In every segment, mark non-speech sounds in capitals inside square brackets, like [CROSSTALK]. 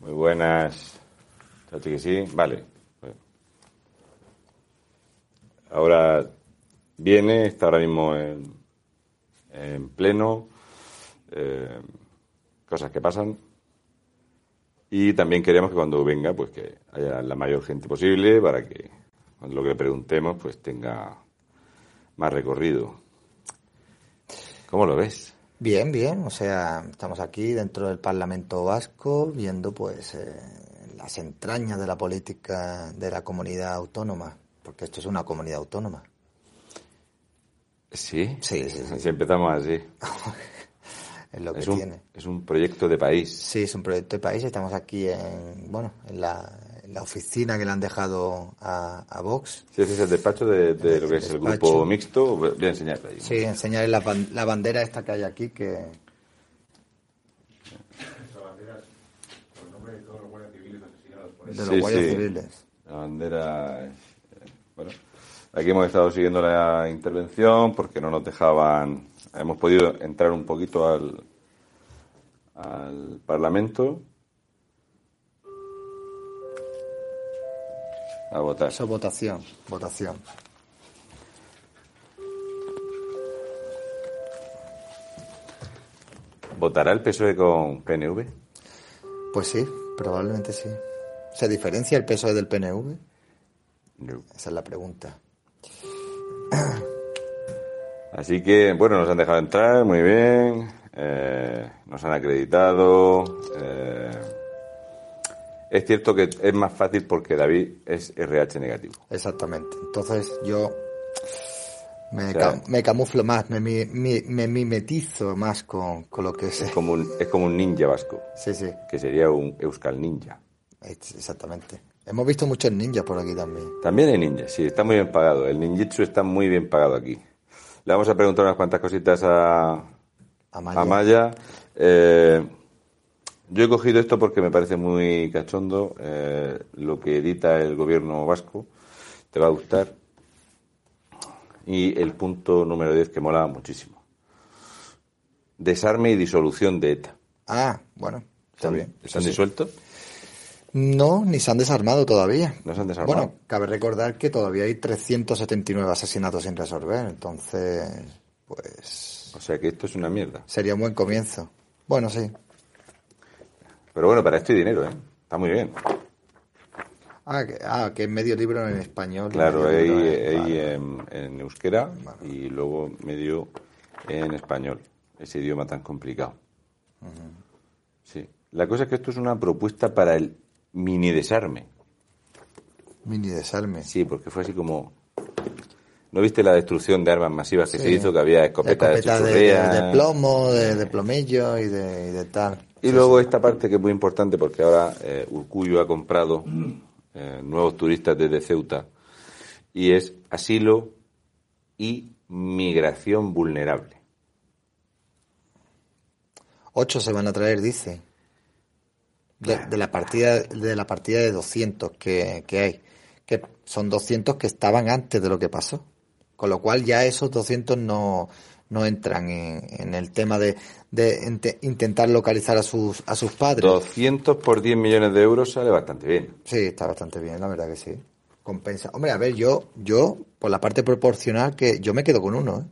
Muy buenas. ¿Chachi que sí? Vale. Ahora viene, está ahora mismo en, en pleno. eh, cosas que pasan. Y también queremos que cuando venga, pues que haya la mayor gente posible para que cuando lo que le preguntemos, pues tenga más recorrido. ¿Cómo lo ves? Bien, bien. O sea, estamos aquí dentro del Parlamento Vasco viendo pues eh, las entrañas de la política de la comunidad autónoma, porque esto es una comunidad autónoma. Sí. Sí, sí, sí. Si empezamos así. [LAUGHS] Es lo que Es un, tiene. es un proyecto de país. Sí, es un proyecto de país. Estamos aquí en, bueno, en la, la oficina que le han dejado a, a Vox. Sí, ese es el despacho de, de lo que es el Despacho. grupo mixto. Voy a enseñarte ahí. Sí, enseñarles la, la bandera esta que hay aquí que... De los Sí, guardias sí. civiles. La bandera. eh, Bueno, aquí hemos estado siguiendo la intervención porque no nos dejaban. Hemos podido entrar un poquito al, al Parlamento a votar. Eso es votación, votación. ¿Votará el PSOE con PNV? Pues sí, probablemente sí. ¿Se diferencia el PSOE del PNV? No. Esa es la pregunta. Así que, bueno, nos han dejado entrar, muy bien. eh, nos han acreditado. eh, es cierto que es más fácil porque David es RH negativo. Exactamente. Entonces yo me, O sea- ca- me camuflo más, me, mi- mi- me mimetizo más con, con lo que Es es. como un, es como un ninja vasco, Sí, sí, que sería un Euskal Ninja. ex- exactamente. Hemos visto muchos ninjas por aquí también. También hay ninja, sí, está muy bien pagado. El ninjitsu está muy bien pagado aquí. Le vamos a preguntar unas cuantas cositas a, Amaya. Amaya. Eh, yo he cogido esto porque me parece muy cachondo eh, lo que edita el gobierno vasco. Te va a gustar. Y el punto número 10 que mola muchísimo. Desarme y disolución de ETA. Ah, bueno, está bien. ¿Están Sí, sí. disueltos? No, ni se han desarmado todavía. No se han desarmado. Bueno, cabe recordar que todavía hay 379 asesinatos sin resolver, entonces, pues, O sea que esto es una mierda. sería un buen comienzo. Bueno, sí. Pero bueno, para esto hay dinero, ¿eh? Está muy bien. Ah, que, ah, que es medio libro en español. Claro, hay, en- hay en, en euskera y luego medio en español, ese idioma tan complicado. Sí. La cosa es que esto es una propuesta para el mini desarme. Mini desarme. Sí, porque fue así como... ¿No viste la destrucción de armas masivas que Sí. se hizo? Que había escopetas de Escopeta de, chuchurría. de- de plomo, de, de plomillo y de, y de tal. Y luego esta parte que es muy importante porque ahora eh, Urcuyo ha comprado eh, nuevos turistas desde Ceuta y es asilo y migración vulnerable. Ocho se van a traer, dice. De, de la partida de la partida de 200 que, que hay. Que son 200 que estaban antes de lo que pasó. Con lo cual ya esos 200 no, no entran en, en el tema de, de ente- intentar localizar a sus, a sus padres. 200 por 10 millones de euros sale bastante bien. Sí, está bastante bien, la verdad que sí. Compensa. Hombre, a ver, yo, yo, por la parte proporcional, que yo me quedo con uno, ¿eh?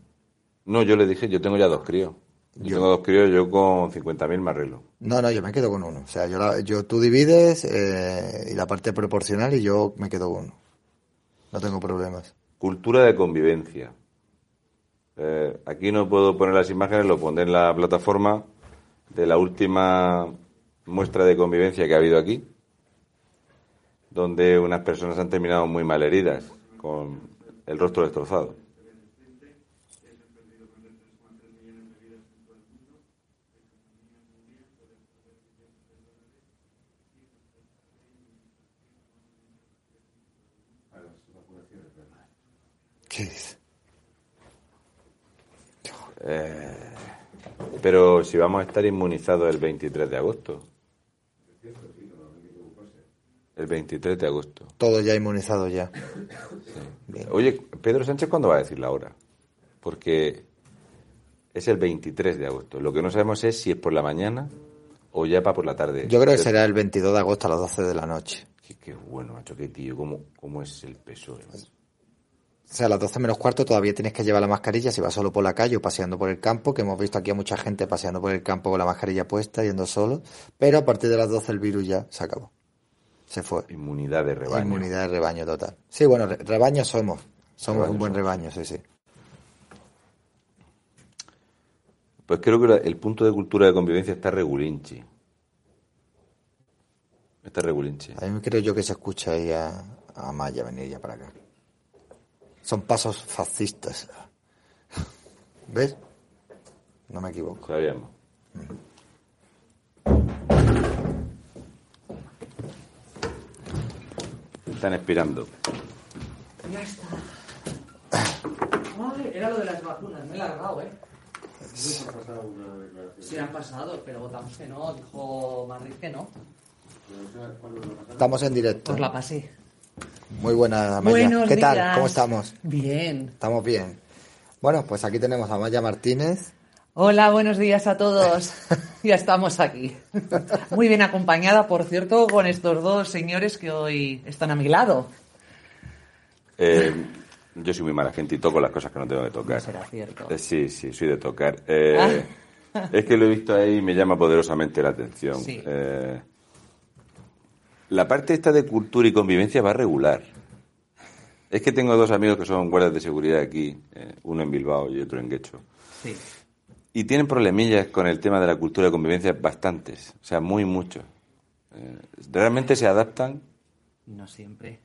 No, yo le dije, yo tengo ya dos críos. Yo, Yo- tengo dos críos, yo con 50.000 me arreglo. No, no, yo me quedo con uno. O sea, yo, la- yo tú divides eh, y la parte proporcional y yo me quedo con uno. No tengo problemas. Cultura de convivencia. Eh, aquí no puedo poner las imágenes, lo pondré en la plataforma de la última muestra de convivencia que ha habido aquí, donde unas personas han terminado muy mal heridas, con el rostro destrozado. ¿Qué? Eh, pero si vamos a estar inmunizados el 23 de agosto. El 23 de agosto. Todo ya inmunizado ya. Oye, Pedro Sánchez, ¿cuándo va a decir la hora? Porque es el 23 de agosto. Lo que no sabemos es si es por la mañana o ya para por la tarde? Yo creo que será el 22 de agosto a las 12 de la noche. Qué, qué bueno, macho, qué tío, cómo, cómo es el PSOE. O sea, a las 12 menos cuarto todavía tienes que llevar la mascarilla si vas solo por la calle o paseando por el campo, que hemos visto aquí a mucha gente paseando por el campo con la mascarilla puesta, yendo solo. Pero a partir de las 12 el virus ya se acabó. Se fue. Inmunidad de rebaño. Inmunidad de rebaño total. Sí, bueno, re- rebaño somos. Somos Rebaño un buen somos. rebaño, sí, sí. Pues creo que el punto de cultura de convivencia está regulinchi. Está regulinchi. A mí creo yo que se escucha ahí a, a Maya venir ya para acá. Son pasos fascistas. ¿Ves? No me equivoco. Sabíamos. Están expirando. Ya está. Ay, era lo de las vacunas, me he largado, ¿eh? Sí, han pasado, pero votamos que no, dijo Madrid que no. Estamos en directo. Pues la pasé. Muy buena, Maya. Buenos ¿Qué tal? días. ¿Cómo estamos? Bien. Estamos bien. Bueno, pues aquí tenemos a Maya Martínez. Hola, buenos días a todos. [LAUGHS] ya estamos aquí. Muy bien acompañada, por cierto, con estos dos señores que hoy están a mi lado. Eh, yo soy muy mala gente y toco las cosas que no tengo que tocar. No será cierto. Eh, sí, sí, soy de tocar. Eh, es que lo he visto ahí y me llama poderosamente la atención. Sí. Eh, la parte esta de cultura y convivencia va regular. Es que tengo dos amigos que son guardias de seguridad aquí, eh, uno en Bilbao y otro en Guecho. Sí. Y tienen problemillas con el tema de la cultura de convivencia bastantes, o sea, muy muchos. Eh, realmente se adaptan. No siempre.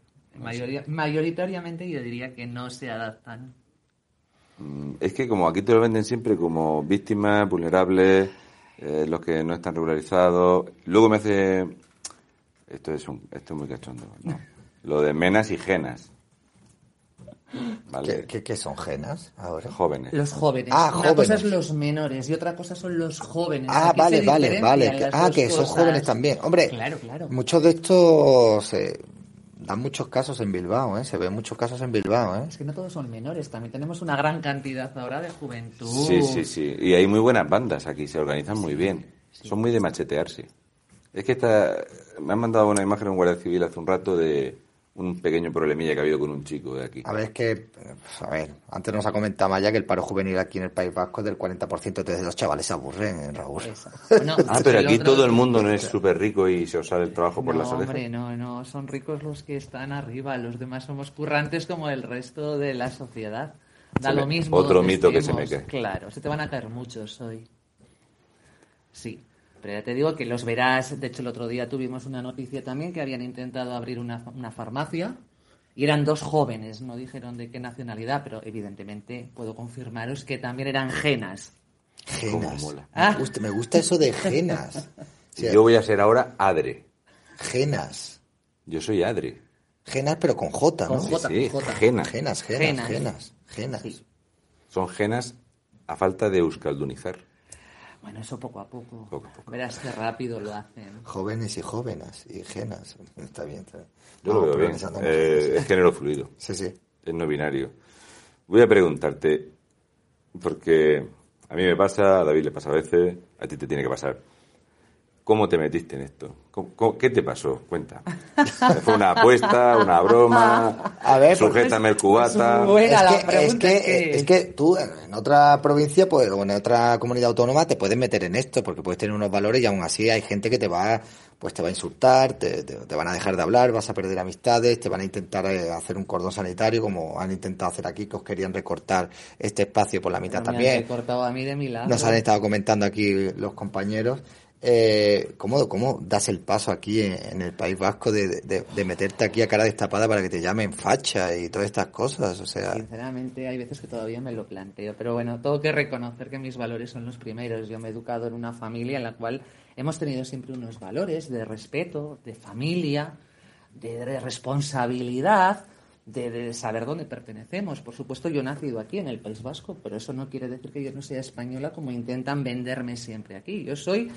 Mayoritariamente yo diría que no se adaptan. Mm, Es que como aquí te lo venden siempre como víctimas, vulnerables, eh, los que no están regularizados. Luego me hace... Esto es, un, esto es muy cachondo. ¿no? [LAUGHS] Lo de menas y genas. ¿Vale? ¿Qué, qué, qué son genas ahora? Jóvenes. Los jóvenes. Ah, Una cosa es jóvenes. los menores y otra cosa son los jóvenes. Ah, Aquí vale, vale, vale. Ah, que son cosas. jóvenes también. Hombre, Claro, claro. muchos de estos se dan muchos casos en Bilbao, ¿eh? Se ven muchos casos en Bilbao, ¿eh? Es que no todos son menores, también tenemos una gran cantidad ahora de juventud. Sí, sí, sí. Y hay muy buenas bandas aquí, se organizan muy bien. Son muy de machetearse. Es que esta, me han mandado una imagen en Guardia Civil hace un rato de un pequeño problemilla que ha habido con un chico de aquí. A ver, es que, a ver, antes nos ha comentado Maya que el paro juvenil aquí en el País Vasco es del 40% de los chavales se aburren, ¿eh, Raúl. [LAUGHS] Ah, pero aquí otro- todo el mundo no es súper rico y se os sale el trabajo por no, las orejas. hombre, no, no, son ricos los que están arriba, los demás somos currantes como el resto de la sociedad. Da Se me- lo mismo. otro mito que se me cae. Claro, se te van a caer muchos hoy. Sí, pero ya te digo que los verás. De hecho, el otro día tuvimos una noticia también que habían intentado abrir una, una farmacia y eran dos jóvenes, no dijeron de qué nacionalidad, pero evidentemente puedo confirmaros que también eran genas. Genas. Ah. Me, gusta, me gusta eso de genas. Yo voy a ser ahora Adre. Genas. Yo soy Adre. Genas, pero con J, ¿no? Con J. sí, Jota. genas. Genas, genas, Genas. genas, genas. Sí. Son genas a falta de euskaldunizar. Bueno, eso poco a poco. Poco a poco. Verás que rápido lo hacen. Jóvenes y jóvenes y genas. [LAUGHS] Está bien, está bien. Yo No, lo veo bien. Eh, es género fluido. [LAUGHS] Sí, sí. Es no binario. Voy a preguntarte, porque a mí me pasa, a David le pasa a veces, a ti te tiene que pasar. ¿Cómo te metiste en esto? ¿Cómo- cómo- ¿Qué te pasó? Cuenta. [LAUGHS] ¿Fue una apuesta, una broma? A ver, Sujétame el cubata. es que, es, que, que- es que tú en otra provincia pues, o en otra comunidad autónoma te puedes meter en esto porque puedes tener unos valores y aún así hay gente que te va pues te va a insultar, te, te- te van a dejar de hablar, vas a perder amistades, te van a intentar eh, hacer un cordón sanitario como han intentado hacer aquí, que os querían recortar este espacio por la mitad Me han también. recortado a mí de mi lado. Nos han estado comentando aquí los compañeros. Eh, ¿cómo, ¿Cómo das el paso aquí en, el País Vasco de, de- meterte aquí a cara destapada para que te llamen facha y todas estas cosas? O sea, Sinceramente, hay veces que todavía me lo planteo, pero bueno, tengo que reconocer que mis valores son los primeros. Yo me he educado en una familia en la cual hemos tenido siempre unos valores de respeto, de familia, de, responsabilidad, de saber dónde pertenecemos. Por supuesto, yo he nacido aquí en el País Vasco, pero eso no quiere decir que yo no sea española como intentan venderme siempre aquí. Yo soy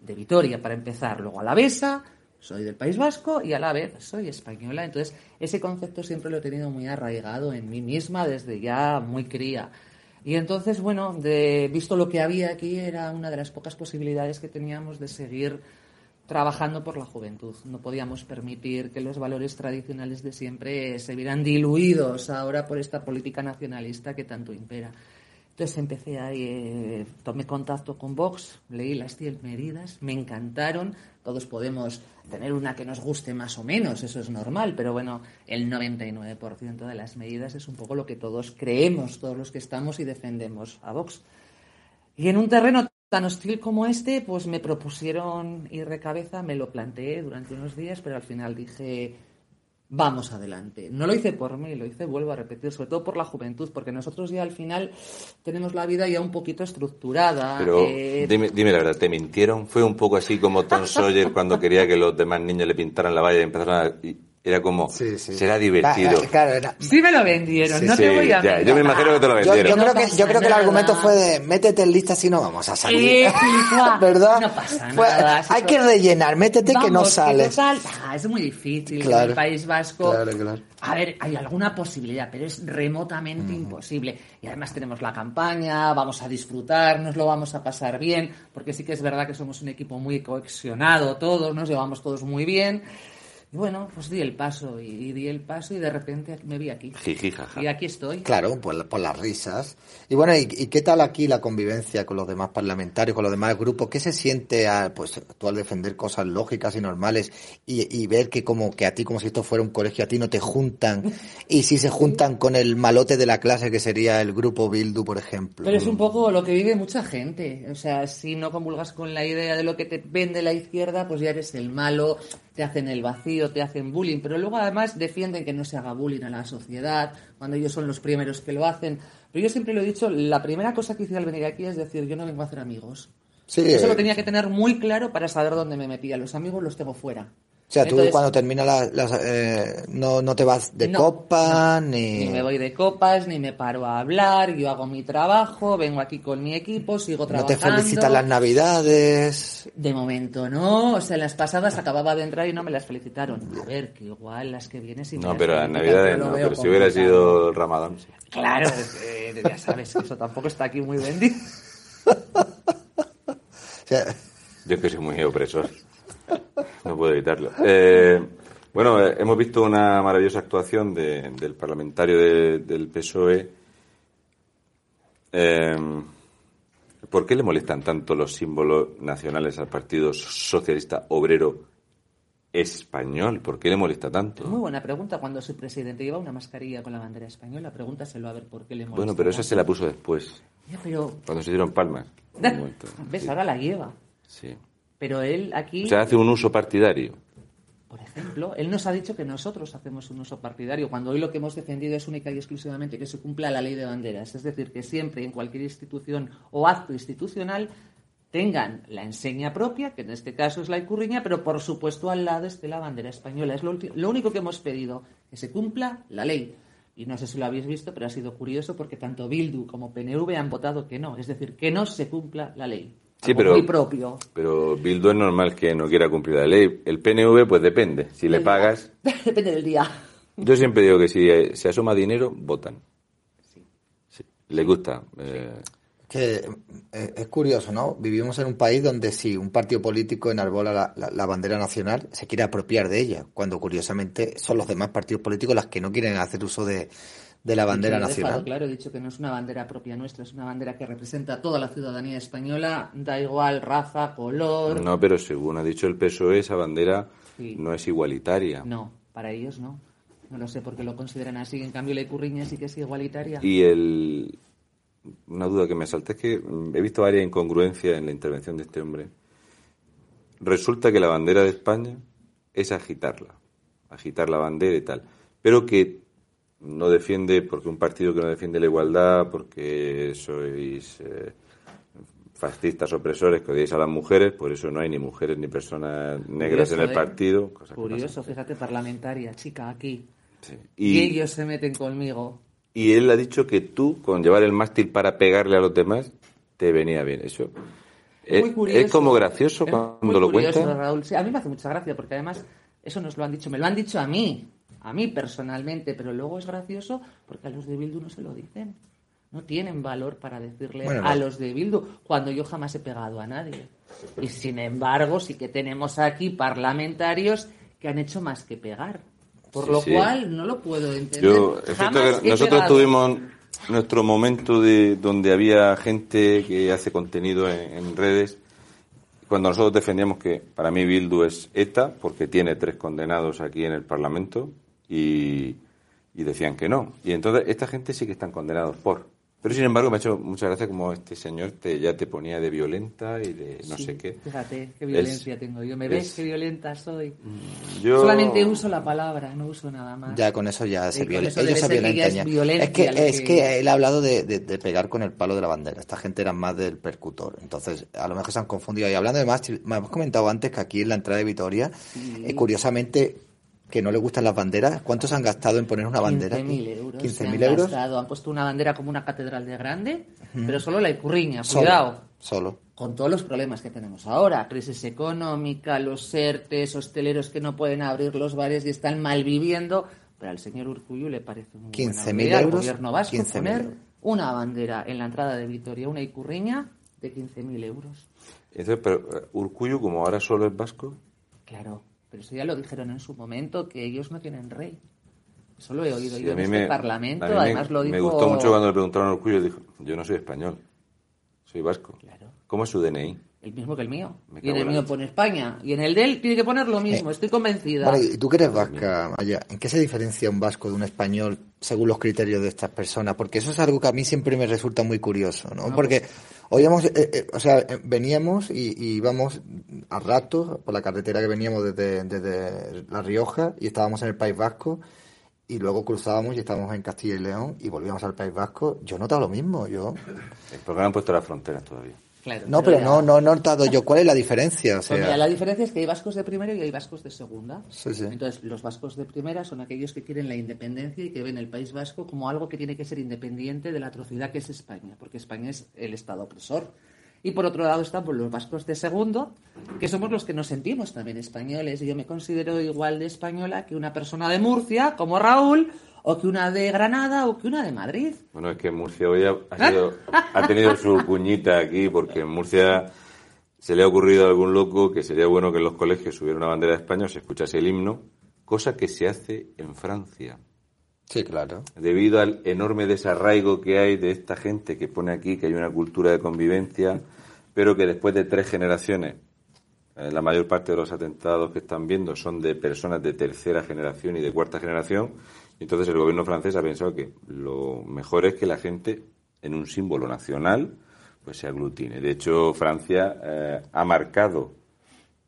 de Vitoria para empezar, luego alavesa, soy del País Vasco y a la vez soy española. Entonces, ese concepto siempre lo he tenido muy arraigado en mí misma desde ya muy cría. Y entonces, bueno, de, visto lo que había aquí, era una de las pocas posibilidades que teníamos de seguir trabajando por la juventud. No podíamos permitir que los valores tradicionales de siempre se vieran diluidos ahora por esta política nacionalista que tanto impera. Entonces empecé ahí, eh, tomé contacto con Vox, leí las 100 medidas, me encantaron. Todos podemos tener una que nos guste más o menos, eso es normal, pero bueno, el 99% de las medidas es un poco lo que todos creemos, todos los que estamos y defendemos a Vox. Y en un terreno tan hostil como este, pues me propusieron ir de cabeza, me lo planteé durante unos días, pero al final dije, vamos adelante. No lo hice por mí, lo hice, vuelvo a repetir, sobre todo por la juventud, porque nosotros ya al final tenemos la vida ya un poquito estructurada. Pero eh, dime, dime la verdad, ¿te mintieron? ¿Fue un poco así como Tom Sawyer cuando quería que los demás niños le pintaran la valla y empezaron a... era como, Sí, sí. será divertido. Claro, era- Sí me lo vendieron, Sí, no Sí, te voy a ya, yo me imagino que te lo Yo, yo vendieron. No creo que, pasa yo creo que el argumento fue de métete en lista si no vamos a salir. Eh. [LAUGHS] ¿Verdad? No pasa nada, hay que rellenar, métete que no sales. total, ah, es muy difícil. En Claro. el País Vasco. Claro, claro. A ver, hay alguna posibilidad, pero es remotamente imposible. Y además tenemos la campaña, vamos a disfrutar, nos lo vamos a pasar bien, porque sí que es verdad que somos un equipo muy cohesionado todos, nos llevamos todos muy bien. Y bueno, pues di el paso y, y di el paso y de repente me vi aquí. Jiji, jaja. Y aquí estoy. Claro, por, por las risas. Y bueno, ¿y, y qué tal aquí la convivencia con los demás parlamentarios, con los demás grupos? ¿Qué se siente a, pues, tú al defender cosas lógicas y normales y, y ver que como que a ti, como si esto fuera un colegio, a ti no te juntan? Y si se juntan con el malote de la clase, que sería el grupo Bildu, por ejemplo. Pero es un poco lo que vive mucha gente. O sea, si no comulgas con la idea de lo que te vende la izquierda, pues ya eres el malo, te hacen el vacío, te hacen bullying. Pero luego además defienden que no se haga bullying a la sociedad, cuando ellos son los primeros que lo hacen. Pero yo siempre lo he dicho, la primera cosa que hice al venir aquí es decir, yo no vengo a hacer amigos. Sí, Eso eh, lo tenía que tener muy claro para saber dónde me metía. Los amigos los tengo fuera. O sea, tú Entonces, cuando termina la, las, eh, no, no te vas de no, copa, no. ni... Ni me voy de copas, ni me paro a hablar, yo hago mi trabajo, vengo aquí con mi equipo, sigo No trabajando. te felicitan las navidades. De momento no, o sea, las pasadas acaba de entrar y no me las felicitaron. A ver, que igual las que vienen me No, pero las navidades no, pero si hubiera sido el Ramadán. sí. Claro, eh, ya sabes que eso tampoco está aquí muy vendido. O sea, Yo es que soy muy opresor. [LAUGHS] No puedo evitarlo. Eh, bueno, eh, hemos visto una maravillosa actuación de- del parlamentario de- del PSOE. Eh, ¿Por qué le molestan tanto los símbolos nacionales al Partido Socialista Obrero Español? ¿Por qué le molesta tanto? Muy buena pregunta. Cuando su presidente lleva una mascarilla con la bandera española, pregúntaselo a ver por qué le molesta. Bueno, pero esa tanto. se la puso después, Ya, pero, cuando se dieron palmas. [LAUGHS] ¿ves? Sí, Ahora la lleva. sí. Pero él aquí, O sea, hace un uso partidario. por ejemplo, él nos ha dicho que nosotros hacemos un uso partidario, cuando hoy lo que hemos defendido es única y exclusivamente que se cumpla la ley de banderas. Es decir, que siempre en cualquier institución o acto institucional tengan la enseña propia, que en este caso es la icurriña, pero por supuesto al lado esté la bandera española. Es lo, lo único que hemos pedido, que se cumpla la ley. Y no sé si lo habéis visto, pero ha sido curioso porque tanto Bildu como PNV han votado que no, es decir, que no se cumpla la ley. Sí, Algo pero- muy propio. Pero Bildu es normal que no quiera cumplir la ley. El PNV, pues depende. Si le pagas. [LAUGHS] Depende del día. Yo siempre digo que si eh, se asoma dinero, votan. Sí. Les gusta. eh, que eh, es curioso, ¿no? Vivimos en un país donde si un partido político enarbola la, la- la bandera nacional, se quiere apropiar de ella, cuando curiosamente son los demás partidos políticos las que no quieren hacer uso de, de la bandera dejado nacional. Claro, he dicho que no es una bandera propia nuestra, es una bandera que representa a toda la ciudadanía española, da igual raza, color. no, pero según ha dicho el PSOE, esa bandera Sí. no es igualitaria. No, para ellos no. No lo sé por qué lo consideran así. En cambio, la icurriña sí que es igualitaria. Y el, una duda que me salta es que mm, he visto varias incongruencias en la intervención de este hombre. Resulta que la bandera de España es agitarla, agitar la bandera y tal, pero que no defiende, porque un partido que no defiende la igualdad, porque sois eh, fascistas opresores que odiáis a las mujeres, por eso no hay ni mujeres ni personas negras Curioso, en el ¿eh? partido. Curioso, fíjate, parlamentaria, chica, aquí. Sí. Y... Y, ellos se meten conmigo. y él ha dicho que tú, con llevar el mástil para pegarle a los demás, te venía bien. Eso es, curioso. es como gracioso Es cuando muy lo curioso. Raúl. Sí, a mí me hace mucha gracia porque además eso nos lo han dicho, me lo han dicho a mí, a mí personalmente, pero luego es gracioso porque a los de Bildu no se lo dicen. no tienen valor para decirle Bueno, a los de Bildu, cuando yo jamás he pegado a nadie. Y sin embargo, sí que tenemos aquí parlamentarios que han hecho más que pegar. Por Sí, lo sí. cual no lo puedo entender. Yo, es cierto Jamás que nosotros pegado. tuvimos nuestro momento de donde había gente que hace contenido en, en redes. Cuando nosotros defendíamos que para mí Bildu es ETA, porque tiene tres condenados aquí en el Parlamento, y, y decían que no. Y entonces esta gente sí que están condenados por. Pero sin embargo me ha hecho mucha gracia como este señor te, ya te ponía de violenta y de no Sí, sé qué. Fíjate qué violencia Es- tengo yo. ¿Me ves es- qué violenta soy? Yo, Solamente uso la palabra, no uso nada más. Ya con eso ya Sí, se eso ellos se violentan es violencia Es que, es que- que él ha hablado de, de- de pegar con el palo de la bandera. Esta gente era más del percutor. Entonces, a lo mejor se han confundido. Y hablando de más, me hemos comentado antes que aquí en la entrada de Vitoria, eh, curiosamente, que no le gustan las banderas. ¿Cuántos han gastado en poner una bandera? 15.000 euros. 15.000 se han euros. gastado. Han puesto una bandera como una catedral de grande, pero solo la Icurriña, Solo, cuidado. Solo. Con todos los problemas que tenemos ahora, crisis económica, los ERTES, hosteleros que no pueden abrir los bares y están mal viviendo, pero al señor Urcullu le parece muy 15.000 buena idea al euros, gobierno vasco 15.000 poner euros. una bandera en la entrada de Vitoria, una Icurriña de 15.000 euros. Entonces, pero eh, Urcuyu, como ahora solo es vasco, Claro, pero eso ya lo dijeron en su momento, que ellos no tienen rey. Eso lo he oído Sí, yo en este me, parlamento, me- además lo dijo... me gustó mucho cuando le preguntaron a Urcullo, dijo, yo no soy español, soy vasco. Claro. ¿Cómo es su DNI? El mismo que el mío. Y en el mío pone España. Y en el de él tiene que poner lo mismo, estoy convencida. Vale, y tú que eres vasca, Maya, ¿en qué se diferencia un vasco de un español según los criterios de estas personas? Porque eso es algo que a mí siempre me resulta muy curioso, ¿no? Porque oíamos, eh, eh, o sea, eh, veníamos y, íbamos a ratos por la carretera que veníamos desde, desde La Rioja y estábamos en el País Vasco y luego cruzábamos y estábamos en Castilla y León y volvíamos al País Vasco. Yo he notado lo mismo, yo. Es porque no han puesto las fronteras todavía. Claro, No, pero ya- no, no he notado yo cuál es la diferencia, o Pues mira, sea. la diferencia es que hay vascos de primera y hay vascos de segunda. Sí, sí. Entonces, los vascos de primera son aquellos que quieren la independencia y que ven el País Vasco como algo que tiene que ser independiente de la atrocidad que es España, porque España es el Estado opresor. Y por otro lado están pues, los vascos de segundo, que somos los que nos sentimos también españoles. Y yo me considero igual de española que una persona de Murcia, como Raúl, o que una de Granada, o que una de Madrid. Bueno, es que Murcia hoy ha, ha sido- ha tenido su [LAUGHS] cuñita aquí, porque en Murcia se le ha ocurrido a algún loco que sería bueno que en los colegios hubiera una bandera de España o se escuchase el himno, cosa que se hace en Francia. Sí, claro. debido al enorme desarraigo que hay de esta gente que pone aquí que hay una cultura de convivencia, pero que después de tres generaciones, eh, la mayor parte de los atentados que están viendo son de personas de tercera generación y de cuarta generación, entonces el gobierno francés ha pensado que lo mejor es que la gente, en un símbolo nacional, pues se aglutine. De hecho, Francia eh, ha marcado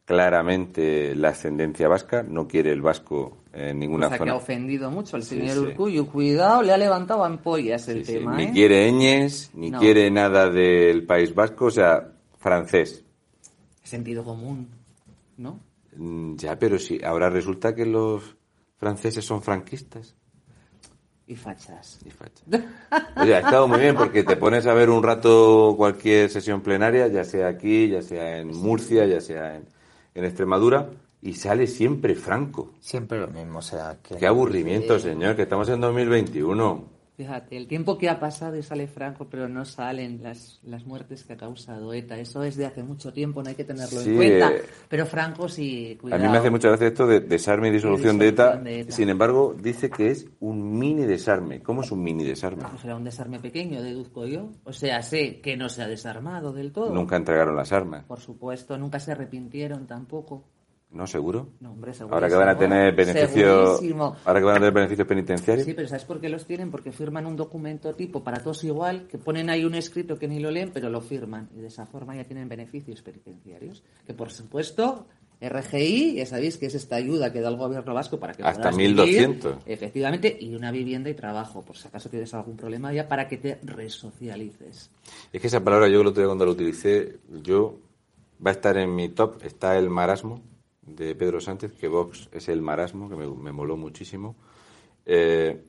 claramente la ascendencia vasca, no quiere el vasco en ninguna O sea, que ha ofendido mucho al Sí, señor sí. Urcullu. Cuidado, le ha levantado ampollas el Sí, tema, Ni ¿eh? quiere Eñes, ni No. quiere nada del País Vasco, o sea, francés. Sentido común, ¿no? Mm, Ya, pero sí, ahora resulta que los franceses son franquistas. Y fachas. Y fachas. [LAUGHS] Oye, ha estado muy bien porque te pones a ver un rato cualquier sesión plenaria, ya sea aquí, ya sea en Murcia, ya sea en, en Extremadura, y sale siempre Franco. Siempre lo mismo, o sea, que... Qué aburrimiento, señor, que estamos en 2021. Fíjate, el tiempo que ha pasado y sale Franco, pero no salen las, las muertes que ha causado ETA. Eso es de hace mucho tiempo, no hay que tenerlo Sí, en cuenta. eh, Pero Franco sí, A cuidado. mí me hace mucha gracia esto de desarme y disolución, de, ETA. de ETA. Sin embargo, dice que es un mini desarme. ¿Cómo es un mini desarme? Pues será un desarme pequeño, deduzco yo. O sea, sé que no se ha desarmado del todo. Nunca entregaron las armas. Por supuesto, nunca se arrepintieron tampoco. ¿No, seguro? No, hombre, segurísimo. Ahora que van a tener beneficios, ahora que van a tener beneficios penitenciarios. Sí, pero ¿sabes por qué los tienen? Porque firman un documento tipo para todos igual, que ponen ahí un escrito que ni lo leen, pero lo firman. Y de esa forma ya tienen beneficios penitenciarios. Que por supuesto, RGI, ya sabéis que es esta ayuda que da el gobierno vasco para que Hasta puedas 1.200. vivir, Efectivamente, y una vivienda y trabajo, por si acaso tienes algún problema ya, para que te resocialices. Es que esa palabra yo el otro día cuando la utilicé, yo va a estar en mi top, está el marasmo de Pedro Sánchez, que Vox es el marasmo, que me, me moló muchísimo. Eh,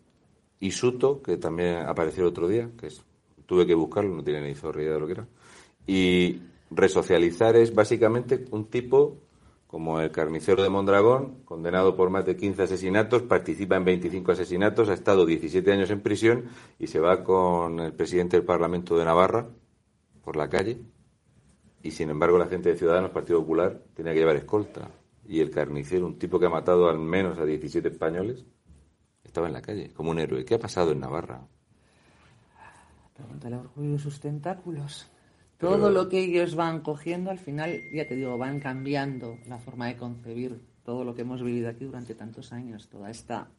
y Suto, que también apareció el otro día, que es, tuve que buscarlo, no tiene ni zorrilla de lo que era. Y resocializar es básicamente un tipo como el carnicero de Mondragón, condenado por más de 15 asesinatos, participa en 25 asesinatos, ha estado 17 años en prisión y se va con el presidente del Parlamento de Navarra por la calle. Y sin embargo, la gente de Ciudadanos, Partido Popular, tenía que llevar escolta. Y el carnicero, un tipo que ha matado al menos a 17 españoles, estaba en la calle, como un héroe. ¿Qué ha pasado en Navarra? Pregúntale a Orgullo y sus tentáculos. Todo lo que ellos van cogiendo, al final, ya te digo, van cambiando la forma de concebir todo lo que hemos vivido aquí durante tantos años, toda esta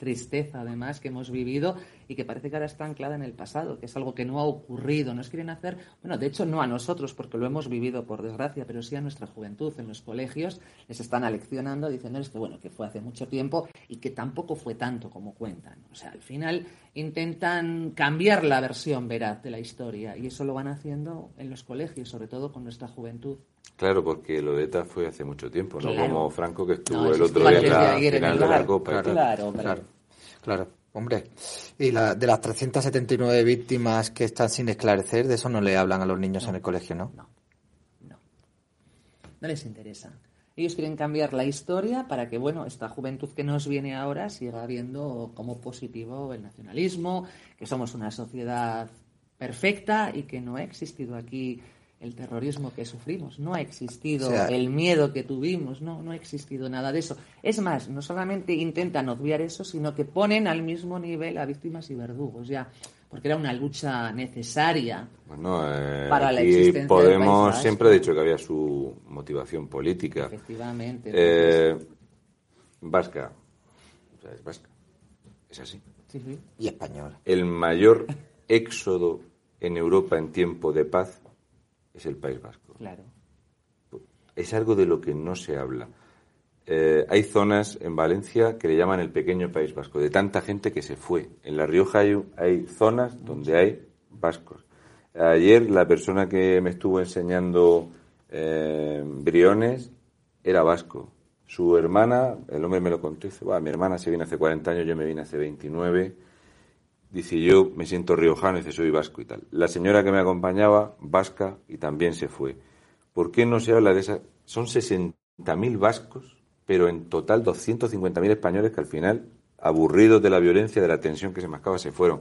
tristeza además que hemos vivido y que parece que ahora está anclada en el pasado, que es algo que no ha ocurrido. Nos quieren hacer, bueno, de hecho no a nosotros porque lo hemos vivido por desgracia, pero sí a nuestra juventud en los colegios les están aleccionando diciéndoles que bueno, que fue hace mucho tiempo y que tampoco fue tanto como cuentan. O sea, al final intentan cambiar la versión veraz de la historia y eso lo van haciendo en los colegios, sobre todo con nuestra juventud. Claro, porque lo de ETA fue hace mucho tiempo, ¿no? Como Franco que estuvo el otro día en la final de la Copa. Claro, claro, claro, hombre. Y la, de las 379 víctimas que están sin esclarecer, de eso no le hablan a los niños en el colegio, ¿no? No, no. No les interesa. Ellos quieren cambiar la historia para que, bueno, esta juventud que nos viene ahora siga viendo como positivo el nacionalismo, que somos una sociedad perfecta y que no ha existido aquí el terrorismo que sufrimos, no ha existido el miedo que tuvimos, no, no ha existido nada de eso. Es más, no solamente intentan obviar eso, sino que ponen al mismo nivel a víctimas y verdugos, ya, porque era una lucha necesaria eh, para la existencia Podemos siempre ha dicho que había su motivación política. Efectivamente. Eh, vasca, o sea, es vasca, es así. Y español. El mayor [LAUGHS] éxodo en Europa en tiempo de paz es el País Vasco. Claro. Es algo de lo que no se habla. Eh, hay zonas en Valencia que le llaman el pequeño País Vasco, de tanta gente que se fue. En La Rioja hay, zonas donde hay vascos. Ayer la persona que me estuvo enseñando eh, briones era vasco. Su hermana, el hombre me lo contó, dice, mi hermana se vino hace 40 años, yo me vine hace 29 Dice, yo me siento riojano, dice, soy vasco y tal. La señora que me acompañaba, vasca, y también se fue. ¿Por qué no se habla de esa? Son 60.000 vascos, pero en total 250.000 españoles que al final, aburridos de la violencia, de la tensión que se mascaba, se fueron.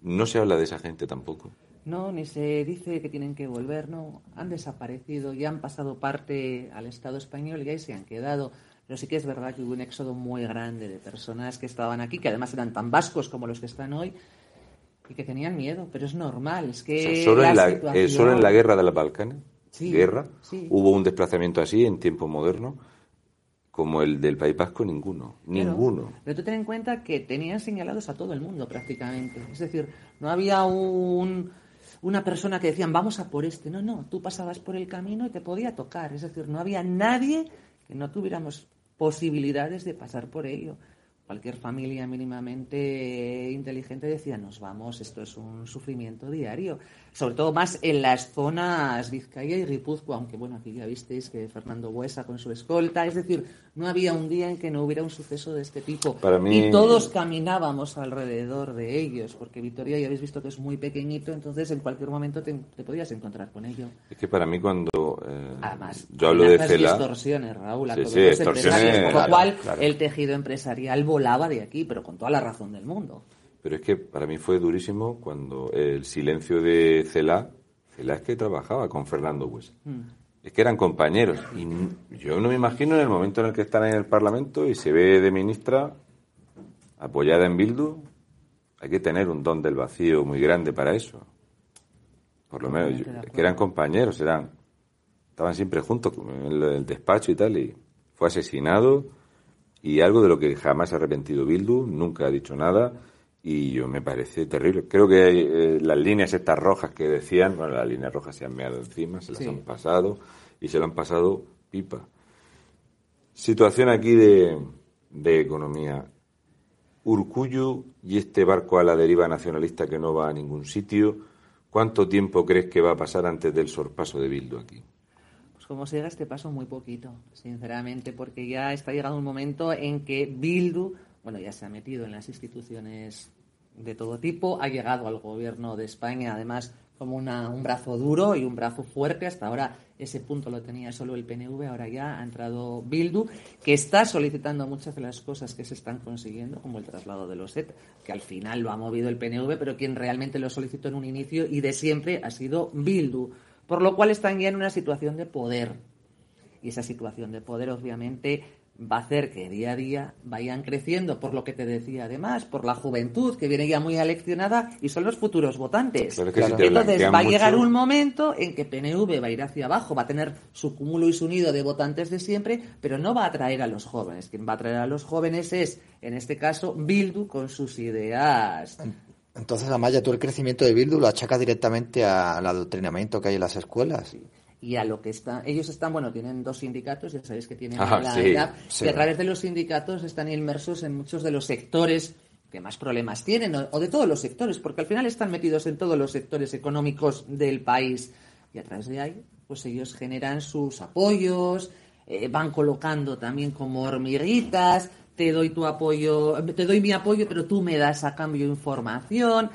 No se habla de esa gente tampoco. No, ni se dice que tienen que volver, no. Han desaparecido y han pasado parte al Estado español y ahí se han quedado. Pero sí que es verdad que hubo un éxodo muy grande de personas que estaban aquí, que además eran tan vascos como los que están hoy, y que tenían miedo. Pero es normal, es que. solo, en la, eh, solo, en la, guerra de la Balcanes, guerra, hubo un desplazamiento así en tiempo moderno como el del País Vasco, ninguno. Ninguno. Pero tú ten en cuenta que tenían señalados a todo el mundo prácticamente. Es decir, no había un, una persona que decían, vamos a por este. No, no, tú pasabas por el camino y te podía tocar. Es decir, no había nadie que no tuviéramos posibilidades de pasar por ello. Cualquier familia mínimamente inteligente decía, nos vamos, esto es un sufrimiento diario. Sobre todo más en las zonas Vizcaya y Ripuzcoa, aunque bueno, aquí ya visteis que Fernando Buesa con su escolta, es decir, no había un día en que no hubiera un suceso de este tipo. Y todos caminábamos alrededor de ellos, porque Vitoria ya habéis visto que es muy pequeñito, entonces en cualquier momento te, podías encontrar con ello. Es que para mí cuando eh, Además, yo hablo de extorsiones, Raúl, sí, sí, extorsiones, con lo cual el tejido empresarial volaba de aquí, pero con toda la razón del mundo. Pero es que para mí fue durísimo cuando el silencio de Cela, Cela es que trabajaba con Fernando Buesa. Mm es que eran compañeros. Y yo no me imagino en el momento en el que están en el Parlamento y se ve de ministra apoyada en Bildu, hay que tener un don del vacío muy grande para eso. Por lo menos, que eran compañeros, eran estaban siempre juntos en el despacho y tal, y fue asesinado y algo de lo que jamás ha arrepentido Bildu, nunca ha dicho nada y yo me parece terrible. Creo que eh, las líneas estas rojas que decían, bueno, las líneas rojas se han meado encima, se las han pasado y se lo han pasado pipa. Situación aquí de, de economía. Urcuyu y este barco a la deriva nacionalista que no va a ningún sitio, ¿cuánto tiempo crees que va a pasar antes del sorpaso de Bildu aquí? Pues como llega este paso, muy poquito, sinceramente, porque ya está llegado un momento en que Bildu, bueno, ya se ha metido en las instituciones de todo tipo. Ha llegado al gobierno de España, además, como una, un brazo duro y un brazo fuerte. Hasta ahora ese punto lo tenía solo el PNV, ahora ya ha entrado Bildu, que está solicitando muchas de las cosas que se están consiguiendo, como el traslado de los ET, que al final lo ha movido el PNV, pero quien realmente lo solicitó en un inicio y de siempre ha sido Bildu. Por lo cual están ya en una situación de poder. Y esa situación de poder, obviamente, va a hacer que día a día vayan creciendo, por lo que te decía además, por la juventud que viene ya muy aleccionada y son los futuros votantes. Entonces va a llegar un momento en que PNV va a ir hacia abajo, va a tener su cúmulo y su nido de votantes de siempre, pero no va a atraer a los jóvenes. Quien va a atraer a los jóvenes es, en este caso, Bildu con sus ideas. Entonces, Amaya, tú el crecimiento de Bildu lo achacas directamente al adoctrinamiento que hay en las escuelas. Y a lo que está ellos están bueno tienen dos sindicatos ya sabéis que tienen la y a través de los sindicatos están inmersos en muchos de los sectores que más problemas tienen o, de todos los sectores porque al final están metidos en todos los sectores económicos del país. Y a través de ahí pues ellos generan sus apoyos eh, van colocando también como hormiguitas te doy tu apoyo te doy mi apoyo pero tú me das a cambio información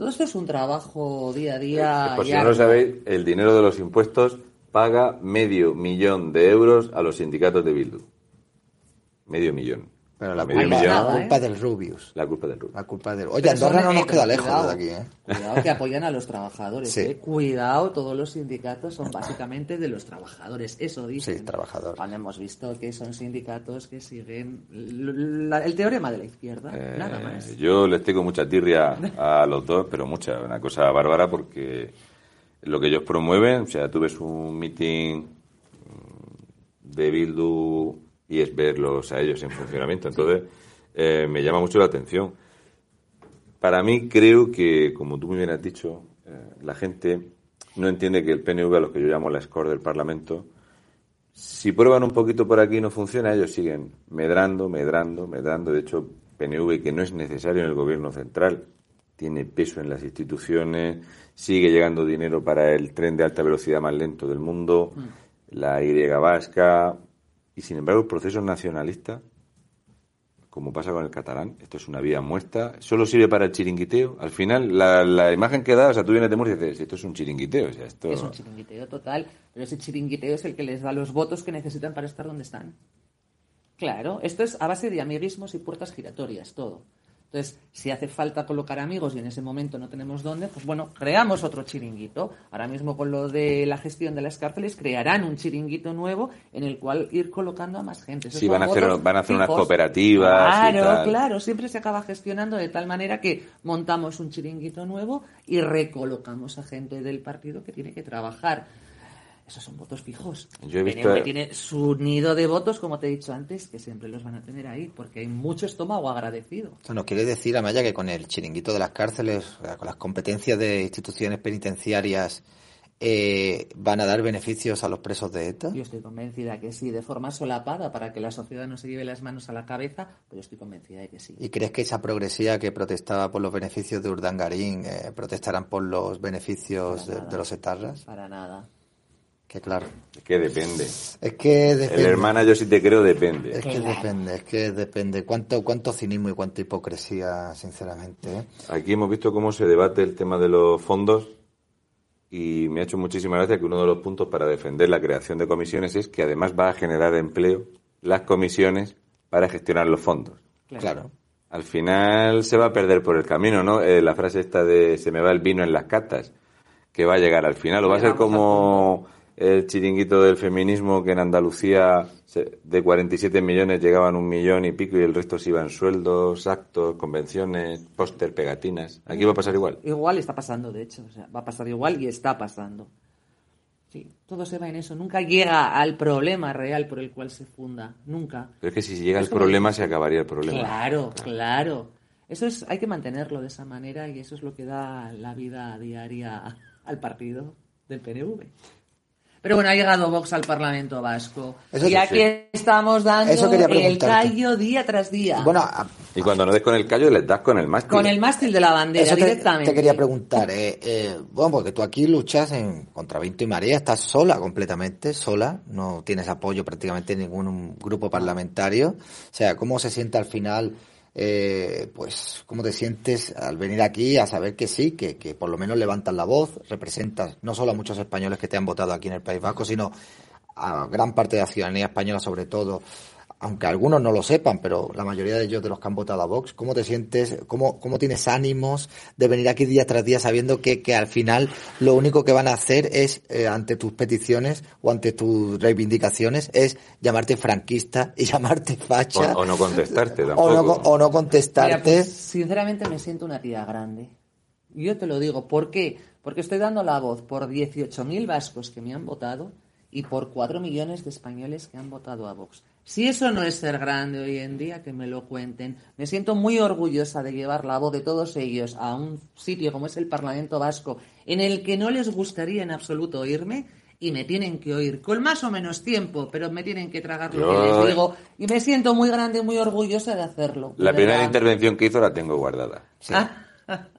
todo esto es un trabajo día a día. Por si no lo sabéis, el dinero de los impuestos paga medio millón de euros a los sindicatos de Bildu. Medio millón. Pero la, culpa, ¿eh? del Rubius. La culpa del Rubius. La culpa del Oye, Andorra no nos queda lejos de aquí, ¿eh? Cuidado que apoyan a los trabajadores, ¿eh? Cuidado, todos los sindicatos son básicamente de los trabajadores. Eso dice. Sí, trabajadores. Cuando hemos visto que son sindicatos que siguen el teorema de la izquierda, eh, nada más. Yo les tengo mucha tirria a los dos, pero mucha. Una cosa bárbara porque lo que ellos promueven, o sea, tú ves un meeting de Bildu y es verlos a ellos en funcionamiento. Entonces, eh, me llama mucho la atención. Para mí, creo que, como tú muy bien has dicho, eh, la gente no entiende que el PNV, a lo que yo llamo la score del Parlamento, si prueban un poquito por aquí y no funciona, ellos siguen medrando, medrando, medrando. De hecho, PNV, que no es necesario en el gobierno central, tiene peso en las instituciones, sigue llegando dinero para el tren de alta velocidad más lento del mundo, mm. la Y vasca, y sin embargo, el proceso nacionalista, como pasa con el catalán, esto es una vía muestra, solo sirve para el chiringuiteo. Al final, la, imagen que da, o sea, tú vienes de Murcia y dices, esto es un chiringuiteo. Esto... Es un chiringuiteo total, pero ese chiringuiteo es el que les da los votos que necesitan para estar donde están. Claro, esto es a base de amiguismos y puertas giratorias, todo. Entonces, si hace falta colocar amigos y en ese momento no tenemos dónde, pues bueno, creamos otro chiringuito. Ahora mismo con lo de la gestión de las cárceles crearán un chiringuito nuevo en el cual ir colocando a más gente. sí, van a, hacer, van a hacer unas cooperativas. Claro, claro, siempre se acaba gestionando de tal manera que montamos un chiringuito nuevo y recolocamos a gente del partido que tiene que trabajar esos son votos fijos. Yo he visto... tiene su nido de votos, como te he dicho antes, que siempre los van a tener ahí, porque hay mucho estómago agradecido. Eso no quiere decir, Amaya, que con el chiringuito de las cárceles, con las competencias de instituciones penitenciarias, eh, van a dar beneficios a los presos de ETA? Yo estoy convencida que sí, de forma solapada, para que la sociedad no se lleve las manos a la cabeza, pero estoy convencida de que sí. ¿Y crees que esa progresía que protestaba por los beneficios de Urdangarín eh, protestarán por los beneficios de, de, los etarras? Para nada. Que claro. Es que depende. Es que depende. El hermana, yo sí te creo, depende. Es que depende, es que depende. ¿Cuánto, cuánto cinismo y cuánta hipocresía, sinceramente? ¿eh? Aquí hemos visto cómo se debate el tema de los fondos y me ha hecho muchísima gracia que uno de los puntos para defender la creación de comisiones es que además va a generar empleo las comisiones para gestionar los fondos. Claro. Al final se va a perder por el camino, ¿no? Eh, la frase esta de se me va el vino en las catas, que va a llegar al final, o va a ser como el chiringuito del feminismo que en Andalucía de 47 millones llegaban un millón y pico y el resto se iban sueldos, actos, convenciones, póster, pegatinas. Aquí va a pasar igual. Igual está pasando, de hecho. O sea, va a pasar igual y está pasando. Sí, todo se va en eso. Nunca llega al problema real por el cual se funda. Nunca. Pero es que si llega el problema, se acabaría el problema. Claro, claro. Eso es, hay que mantenerlo de esa manera y eso es lo que da la vida diaria al partido del PNV. Pero bueno, ha llegado Vox al Parlamento Vasco. y aquí estamos dando el callo día tras día. Bueno, y cuando no des con el callo, les das con el mástil. Con el mástil de la bandera, directamente. Te quería preguntar, eh, eh, bueno, porque tú aquí luchas en contra viento y marea, estás sola completamente, sola, no tienes apoyo prácticamente de ningún grupo parlamentario. O sea, ¿cómo se siente al final eh, pues, ¿cómo te sientes al venir aquí a saber que sí, que, que por lo menos levantas la voz, representas no solo a muchos españoles que te han votado aquí en el País Vasco, sino a gran parte de la ciudadanía española, sobre todo, aunque algunos no lo sepan, pero la mayoría de ellos de los que han votado a Vox, ¿cómo te sientes, cómo, cómo tienes ánimos de venir aquí día tras día sabiendo que, que al final lo único que van a hacer es, eh, ante tus peticiones o ante tus reivindicaciones, es llamarte franquista y [LAUGHS] llamarte facha? O, o no contestarte tampoco. O no, o no contestarte. Mira, pues, sinceramente me siento una tía grande. Yo te lo digo. ¿Por qué? Porque estoy dando la voz por 18.000 vascos que me han votado y por 4 millones de españoles que han votado a Vox. Si eso no es ser grande hoy en día, que me lo cuenten. Me siento muy orgullosa de llevar la voz de todos ellos a un sitio como es el Parlamento Vasco, en el que no les gustaría en absoluto oírme y me tienen que oír con más o menos tiempo, pero me tienen que tragar lo que les digo y me siento muy grande, muy orgullosa de hacerlo. La de primera verdad. intervención que hizo la tengo guardada. Ah,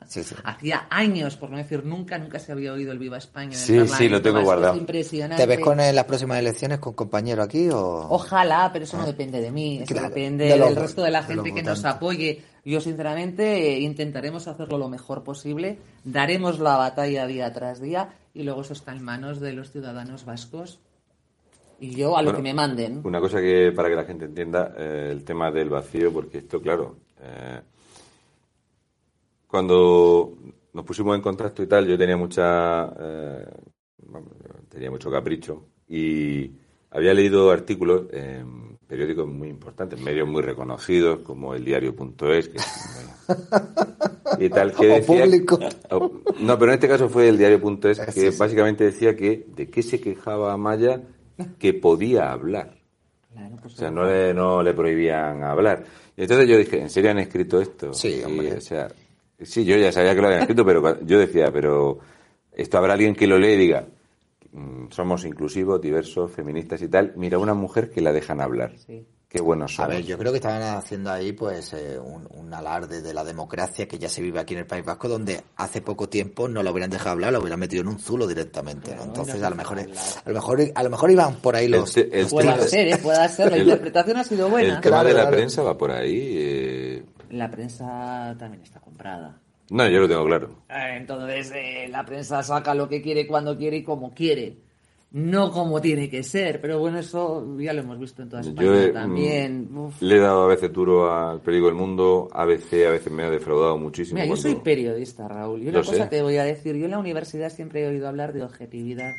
Sí, sí. [LAUGHS] Hacía años, por no decir nunca, nunca se había oído el Viva España. en el Sí, sí, lo tengo guardado. Es impresionante. ¿Te ves con en las próximas elecciones con compañero aquí o...? Ojalá, pero eso no depende de mí, eso Claro, depende de los- del resto de la de gente los que nos apoye. Yo, sinceramente, eh, intentaremos hacerlo lo mejor posible, daremos la batalla día tras día y luego eso está en manos de los ciudadanos vascos y yo a lo Bueno, que me manden. Una cosa que para que la gente entienda eh, el tema del vacío, porque esto, claro, eh, cuando nos pusimos en contacto y tal, yo tenía mucha, eh, tenía mucho capricho y había leído artículos en periódicos muy importantes, medios muy reconocidos como el diario.es, que y tal que [LAUGHS] O decía público. o- no, pero en este caso fue el diario.es que Sí, sí. básicamente decía que de qué se quejaba Amaya que podía hablar. Claro, pues, O sea, no le, no le prohibían hablar. Y entonces yo dije, ¿en serio han escrito esto? Sí, Y, hombre. o sea, sí, yo ya sabía que lo habían escrito, pero yo decía, pero esto habrá alguien que lo lee y diga, mm, somos inclusivos, diversos, feministas y tal. Mira, una mujer que la dejan hablar. Sí. Qué buenos A somos. ver, yo creo que estaban haciendo ahí pues eh, un, un alarde de la democracia que ya se vive aquí en el País Vasco, donde hace poco tiempo no lo hubieran dejado hablar, lo hubieran metido en un zulo directamente. Entonces no a lo mejor a lo mejor a lo mejor iban por ahí los, El el Puede ser, ¿eh? puede ser. La El- interpretación ha sido buena. El tema Claro, de la claro. prensa va por ahí. eh, La prensa también está comprada. No, yo lo tengo claro. Eh, Entonces, eh, la prensa saca lo que quiere, cuando quiere y como quiere. No como tiene que ser. Pero bueno, eso ya lo hemos visto en toda España Yo he, también. mm, Uf. le he dado a veces duro al periódico El Mundo, ABC a veces me ha defraudado muchísimo. Mira, yo soy periodista, Raúl. Y Lo una cosa sé. te voy a decir. Yo en la universidad siempre he oído hablar de objetividad.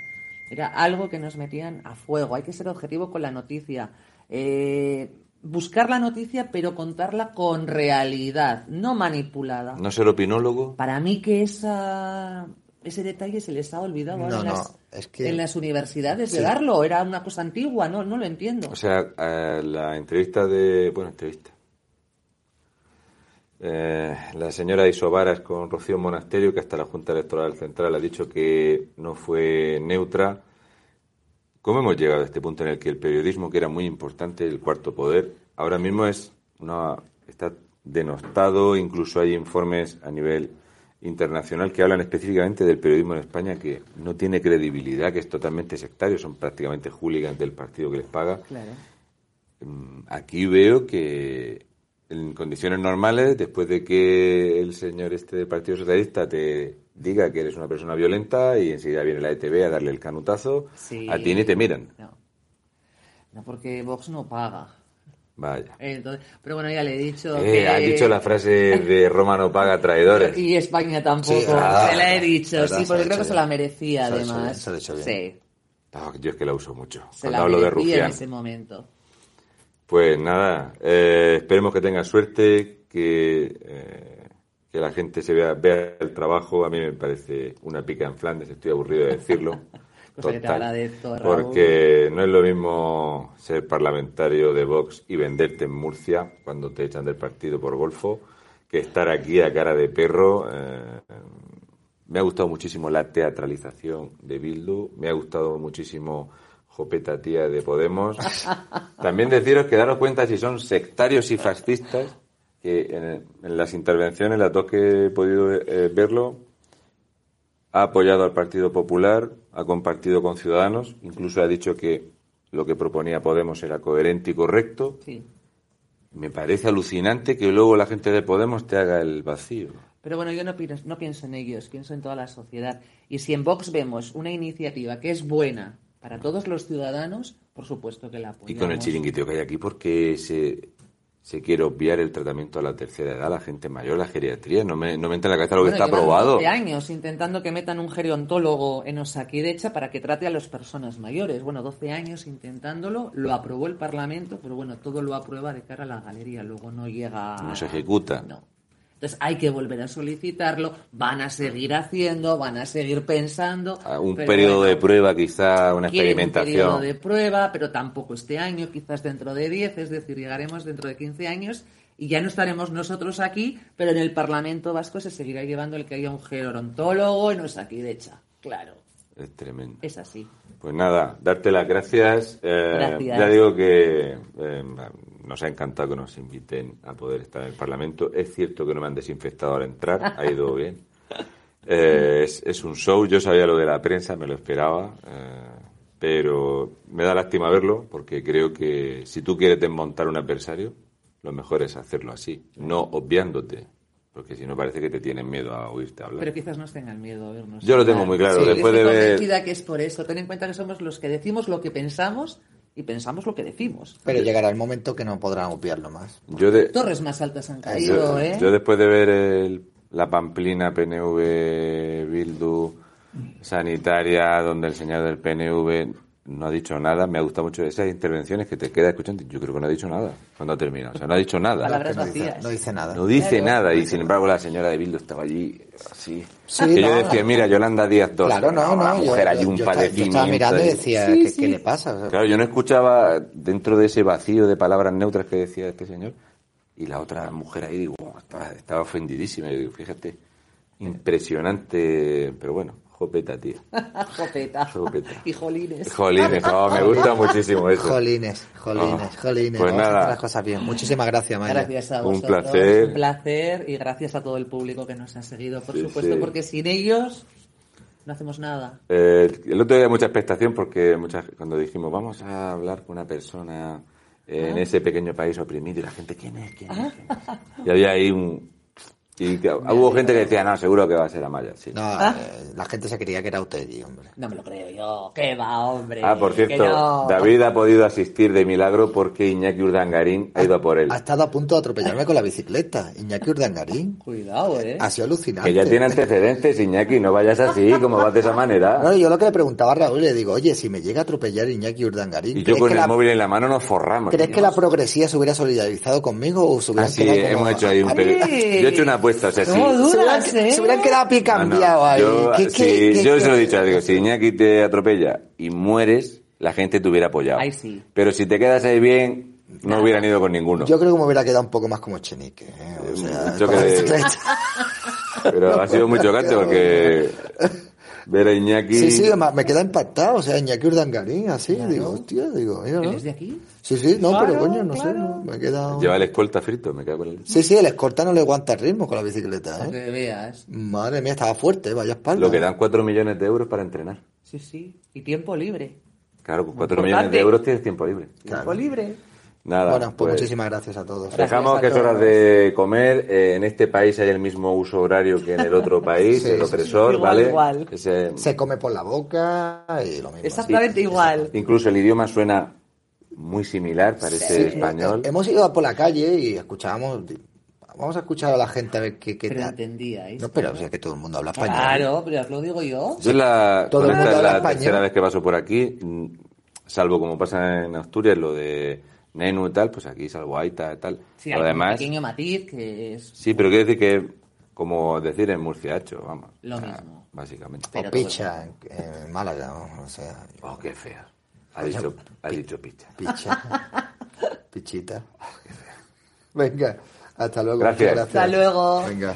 Era algo que nos metían a fuego. Hay que ser objetivo con la noticia. Eh, buscar la noticia, pero contarla con realidad, no manipulada. No ser opinólogo. Para mí que esa, ese detalle se les ha olvidado ahora No, en, no, las, es que- en las universidades de darlo. Era una cosa antigua, no, no lo entiendo. O sea, eh, la entrevista de. Bueno, entrevista. Eh, la señora Isobaras con Rocío Monasterio, que hasta la Junta Electoral Central ha dicho que no fue neutra. ¿Cómo hemos llegado a este punto en el que el periodismo, que era muy importante, el cuarto poder, ahora mismo es una, está denostado? Incluso hay informes a nivel internacional que hablan específicamente del periodismo en España que no tiene credibilidad, que es totalmente sectario, son prácticamente hooligans del partido que les paga. Claro. Mm, Aquí veo que en condiciones normales, después de que el señor este del Partido Socialista te diga que eres una persona violenta y enseguida viene la ETV a darle el canutazo, Sí. a ti ni te miran. No. No, porque Vox no paga. Vaya. Entonces, pero bueno, ya le he dicho. Eh, que... has dicho la frase de [LAUGHS] Roma no paga traidores. Y España tampoco. Sí, ah, se la he dicho, verdad, sí, porque ha creo que se la merecía, Se ha además. se lo ha hecho bien. Sí, Ah, yo es que la uso mucho. se Cuando la hablo de merecía en rufián. ese momento. Pues nada, eh, esperemos que tenga suerte, que, eh, que la gente se vea, vea el trabajo. A mí me parece una pica en Flandes, estoy aburrido de decirlo. [LAUGHS] Cosa que te agradezco, Raúl. porque no es lo mismo ser parlamentario de Vox y venderte en Murcia cuando te echan del partido por Golfo que estar aquí a cara de perro. eh, me ha gustado muchísimo la teatralización de Bildu, me ha gustado muchísimo Jopeta Tía de Podemos. También deciros que daros cuenta si son sectarios y fascistas, que en, en las intervenciones, las dos que he podido eh, verlo, ha apoyado al Partido Popular, ha compartido con Ciudadanos, incluso ha dicho que lo que proponía Podemos era coherente y correcto. Sí. me parece alucinante que luego la gente de Podemos te haga el vacío. Pero bueno, yo no pienso, no pienso en ellos, pienso en toda la sociedad. Y si en Vox vemos una iniciativa que es buena para todos los ciudadanos, por supuesto que la apoyamos. Y con el chiringuito que hay aquí, porque se, se quiere obviar el tratamiento a la tercera edad, la gente mayor, la geriatría. No me, no me entra en la cabeza lo que está aprobado. 12 años intentando que metan un gerontólogo en Osakidecha para que trate a las personas mayores. Bueno, 12 años intentándolo, lo aprobó el Parlamento, pero bueno, todo lo aprueba de cara a la galería, luego no llega... No se ejecuta. No. Entonces hay que volver a solicitarlo, van a seguir haciendo, van a seguir pensando. A un periodo bueno, de prueba, quizá una quieren Un periodo experimentación. de prueba, pero tampoco este año, quizás dentro de 10, es decir, llegaremos dentro de 15 años y ya no estaremos nosotros aquí, pero en el Parlamento Vasco se seguirá llevando el que haya un gerontólogo y no es aquí de hecha. Claro, Es tremendo. es así. Pues nada, darte las gracias. Eh, Gracias. Ya digo que eh, nos ha encantado que nos inviten a poder estar en el Parlamento. Es cierto que no me han desinfectado al entrar, ha ido [LAUGHS] bien. Eh, es, es un show, yo sabía lo de la prensa, me lo esperaba, eh, pero me da lástima verlo porque creo que si tú quieres desmontar un adversario, lo mejor es hacerlo así, no obviándote, porque si no parece que te tienen miedo a oírte hablar. Pero quizás nos tengan miedo a vernos. Yo lo tengo muy claro, Sí, después de ver- que es por eso. Ten en cuenta que somos los que decimos lo que pensamos y pensamos lo que decimos. Pero llegará el momento que no podrán obviarlo más. Yo de, Torres más altas han caído, Yo, ¿eh? yo después de ver el- la pamplina PNV Bildu sanitaria, donde el señor del PNV no ha dicho nada, me ha gustado mucho esas intervenciones que te queda escuchando. Yo creo que no ha dicho nada cuando ha terminado. O sea, no ha dicho nada. Palabras no, dice, vacías. no dice nada. No dice Claro. nada. Y sin embargo, la señora de Bildu estaba allí así. Sí, que yo decía, mira, Yolanda Díaz II. Claro, no, no. La yo- mujer allí yo, un yo estaba- yo padecimiento. estaba mirando y decía, Sí, ¿qué, sí. qué le pasa? Claro, yo no escuchaba dentro de ese vacío de palabras neutras que decía este señor y la otra mujer ahí, digo, "Wow, estaba, estaba ofendidísima. Y digo, fíjate, impresionante, pero bueno, jopeta, tía. [LAUGHS] Jopeta. Jopeta. Y jolines. Jolines, oh, me gusta [LAUGHS] muchísimo eso. Jolines, jolines, Ah, jolines. pues Vamos nada. las cosas bien. Muchísimas gracias, Maya. Gracias a Un vosotros. placer. Un placer y gracias a todo el público que nos ha seguido, por Sí, supuesto, sí. porque sin ellos no hacemos nada. Eh, el otro día había mucha expectación porque muchas, cuando dijimos vamos a hablar con una persona en ese pequeño país oprimido y la gente, ¿quién es? ¿Quién es? ¿Quién es?". [LAUGHS] Y había ahí un... Y que- hubo gente que decía, no, seguro que va a ser Amaya, sí. No, eh, la gente se creía que era usted, hombre. No me lo creo yo. ¿Qué va, hombre? Ah, por Que cierto, no. David ha podido asistir de milagro porque Iñaki Urdangarín ha ido a por él. Ha estado a punto de atropellarme con la bicicleta. Iñaki Urdangarín. Cuidado, ¿eh? Ha sido alucinante. Que ya tiene antecedentes, Iñaki, no vayas así, como vas de esa manera. No, yo lo que le preguntaba a Raúl, le digo, oye, si me llega a atropellar Iñaki Urdangarín, Y yo ¿crees, con que el la, móvil en la mano nos forramos. ¿crees que la progresía se hubiera solidarizado conmigo o se hubiera Ah, sí, quedado como- hemos hecho ahí un Ah. Yo he hecho una apuesta, o sea, sí. No, Se hubieran, ¿eh? se hubieran quedado Ah, no. picambiado ahí. Yo, ¿Qué- sí, qué- qué- yo se lo he qué- dicho, digo, si Iñaki te atropella y mueres, la gente te hubiera apoyado. Ay, sí. Pero si te quedas ahí bien, no hubieran ido con ninguno. Yo creo que me hubiera quedado un poco más como Chenique. ¿eh? O sea, [LAUGHS] que- bicicleta. [LAUGHS] Pero ha sido muy chocante porque ver a Iñaki... Sí, sí, me me queda impactado. O sea, Iñaki Urdangarín, así. Digo, hostia, digo, mira, ¿Él ¿no? es de aquí? Sí, sí, no, Claro, pero coño, no sé. no, me queda. Lleva el escolta frito, me cago en el... Sí, sí, el escorta no le aguanta el ritmo con la bicicleta, ¿eh? que veas. Madre mía, estaba fuerte, vaya espalda. Lo que dan 4 millones de euros para entrenar. Sí, sí. Y tiempo libre. Claro, con 4 Importante. millones de euros tienes tiempo libre. Tiempo libre. Nada, Bueno, pues, muchísimas gracias a todos. Dejamos que es hora de comer. Eh, en este país hay el mismo uso horario que en el otro [LAUGHS] país, Sí, el sí, opresor, Igual, ¿vale? igual. Ese- Se come por la boca y lo mismo. Exactamente igual. incluso el idioma suena muy similar, parece Sí, español. eh, Hemos ido por la calle y escuchábamos. Vamos a escuchar a la gente a ver qué. qué Pero entendíais. No, pero o sea, que todo el mundo habla español. Claro, pero os lo digo yo. Yo es la, Todo el con esta es la español. tercera vez que paso por aquí, mm, salvo como pasa en Asturias, lo de Nenu y tal, pues aquí salvo Aita y tal. Sí, Lo hay un demás, pequeño matiz que es sí, pero quiero decir que, como decir en murciacho, vamos. Lo O sea, mismo. Básicamente. Pero o picha en, en Málaga, ¿no? O sea, Oh, qué feo. Ha dicho, ha dicho picha. picha. [LAUGHS] Pichita. Venga, hasta luego. Gracias. muchas Hasta luego. Venga.